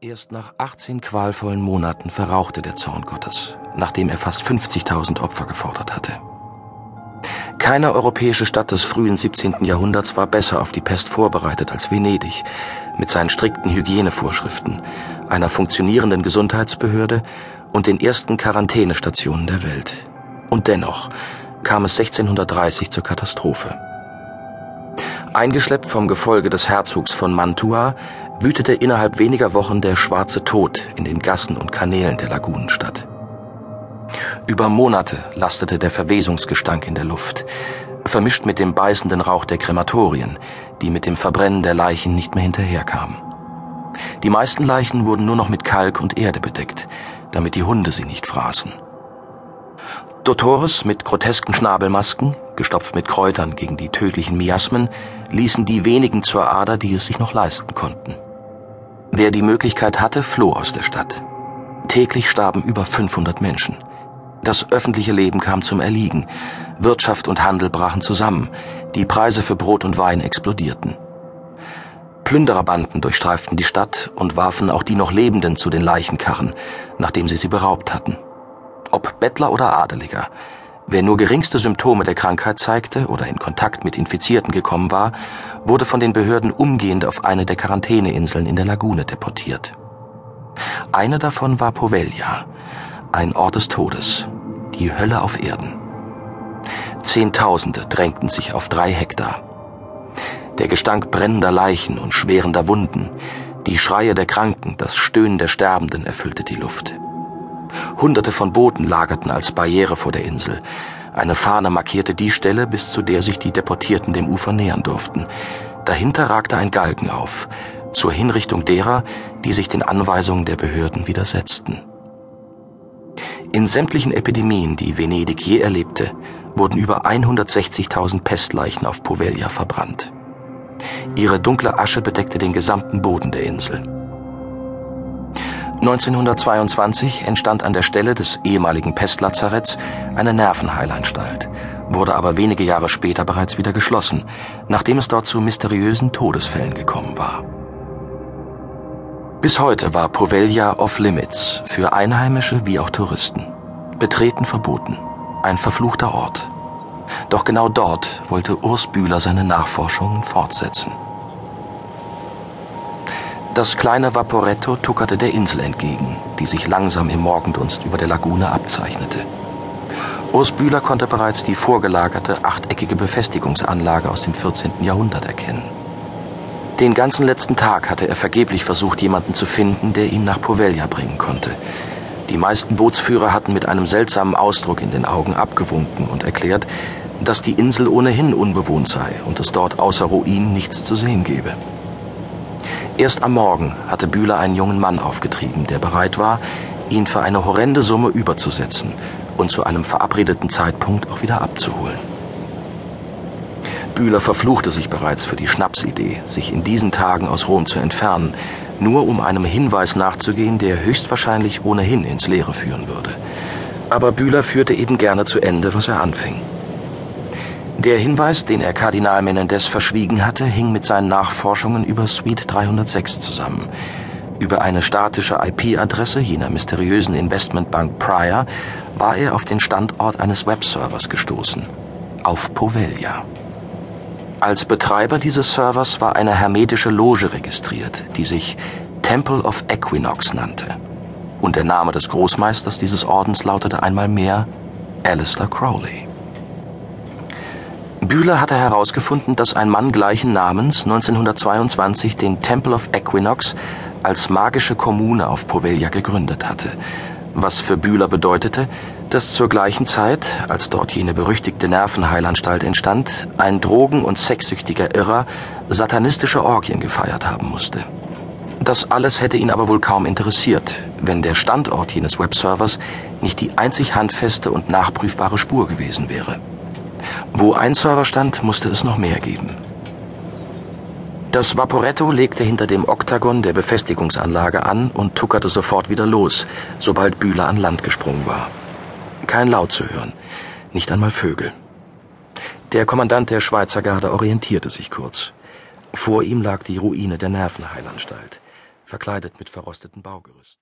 Erst nach 18 qualvollen Monaten verrauchte der Zorn Gottes, nachdem er fast 50.000 Opfer gefordert hatte. Keine europäische Stadt des frühen 17. Jahrhunderts war besser auf die Pest vorbereitet als Venedig, mit seinen strikten Hygienevorschriften, einer funktionierenden Gesundheitsbehörde und den ersten Quarantänestationen der Welt. Und dennoch kam es 1630 zur Katastrophe. Eingeschleppt vom Gefolge des Herzogs von Mantua wütete innerhalb weniger Wochen der schwarze Tod in den Gassen und Kanälen der Lagunenstadt. Über Monate lastete der Verwesungsgestank in der Luft, vermischt mit dem beißenden Rauch der Krematorien, die mit dem Verbrennen der Leichen nicht mehr hinterherkamen. Die meisten Leichen wurden nur noch mit Kalk und Erde bedeckt, damit die Hunde sie nicht fraßen. Dottores mit grotesken Schnabelmasken, gestopft mit Kräutern gegen die tödlichen Miasmen, ließen die wenigen zur Ader, die es sich noch leisten konnten. Wer die Möglichkeit hatte, floh aus der Stadt. Täglich starben über 500 Menschen. Das öffentliche Leben kam zum Erliegen. Wirtschaft und Handel brachen zusammen. Die Preise für Brot und Wein explodierten. Plündererbanden durchstreiften die Stadt und warfen auch die noch Lebenden zu den Leichenkarren, nachdem sie sie beraubt hatten. Ob Bettler oder Adeliger, Wer nur geringste Symptome der Krankheit zeigte oder in Kontakt mit Infizierten gekommen war, wurde von den Behörden umgehend auf eine der Quarantäneinseln in der Lagune deportiert. Eine davon war Poveglia, ein Ort des Todes, die Hölle auf Erden. Zehntausende drängten sich auf drei Hektar. Der Gestank brennender Leichen und schwerender Wunden, die Schreie der Kranken, das Stöhnen der Sterbenden erfüllte die Luft. Hunderte von Booten lagerten als Barriere vor der Insel. Eine Fahne markierte die Stelle, bis zu der sich die Deportierten dem Ufer nähern durften. Dahinter ragte ein Galgen auf, zur Hinrichtung derer, die sich den Anweisungen der Behörden widersetzten. In sämtlichen Epidemien, die Venedig je erlebte, wurden über 160.000 Pestleichen auf Poveglia verbrannt. Ihre dunkle Asche bedeckte den gesamten Boden der Insel. 1922 entstand an der Stelle des ehemaligen Pestlazaretts eine Nervenheilanstalt, wurde aber wenige Jahre später bereits wieder geschlossen, nachdem es dort zu mysteriösen Todesfällen gekommen war. Bis heute war Poveglia off-limits für Einheimische wie auch Touristen. Betreten verboten. Ein verfluchter Ort. Doch genau dort wollte Urs Bühler seine Nachforschungen fortsetzen. Das kleine Vaporetto tuckerte der Insel entgegen, die sich langsam im Morgendunst über der Lagune abzeichnete. Urs Bühler konnte bereits die vorgelagerte achteckige Befestigungsanlage aus dem 14. Jahrhundert erkennen. Den ganzen letzten Tag hatte er vergeblich versucht, jemanden zu finden, der ihn nach Poveglia bringen konnte. Die meisten Bootsführer hatten mit einem seltsamen Ausdruck in den Augen abgewunken und erklärt, dass die Insel ohnehin unbewohnt sei und es dort außer Ruinen nichts zu sehen gebe. Erst am Morgen hatte Bühler einen jungen Mann aufgetrieben, der bereit war, ihn für eine horrende Summe überzusetzen und zu einem verabredeten Zeitpunkt auch wieder abzuholen. Bühler verfluchte sich bereits für die Schnapsidee, sich in diesen Tagen aus Rom zu entfernen, nur um einem Hinweis nachzugehen, der höchstwahrscheinlich ohnehin ins Leere führen würde. Aber Bühler führte eben gerne zu Ende, was er anfing. Der Hinweis, den er Kardinal Menendez verschwiegen hatte, hing mit seinen Nachforschungen über Suite 306 zusammen. Über eine statische IP-Adresse jener mysteriösen Investmentbank Prior war er auf den Standort eines Webservers gestoßen. Auf Poveglia. Als Betreiber dieses Servers war eine hermetische Loge registriert, die sich Temple of Equinox nannte. Und der Name des Großmeisters dieses Ordens lautete einmal mehr Alistair Crowley. Bühler hatte herausgefunden, dass ein Mann gleichen Namens 1922 den Temple of Equinox als magische Kommune auf Poveglia gegründet hatte, was für Bühler bedeutete, dass zur gleichen Zeit, als dort jene berüchtigte Nervenheilanstalt entstand, ein drogen- und sexsüchtiger Irrer satanistische Orgien gefeiert haben musste. Das alles hätte ihn aber wohl kaum interessiert, wenn der Standort jenes Webservers nicht die einzig handfeste und nachprüfbare Spur gewesen wäre. Wo ein Server stand, musste es noch mehr geben. Das Vaporetto legte hinter dem Oktagon der Befestigungsanlage an und tuckerte sofort wieder los, sobald Bühler an Land gesprungen war. Kein Laut zu hören, nicht einmal Vögel. Der Kommandant der Schweizer Garde orientierte sich kurz. Vor ihm lag die Ruine der Nervenheilanstalt. verkleidet mit verrosteten Baugerüsten.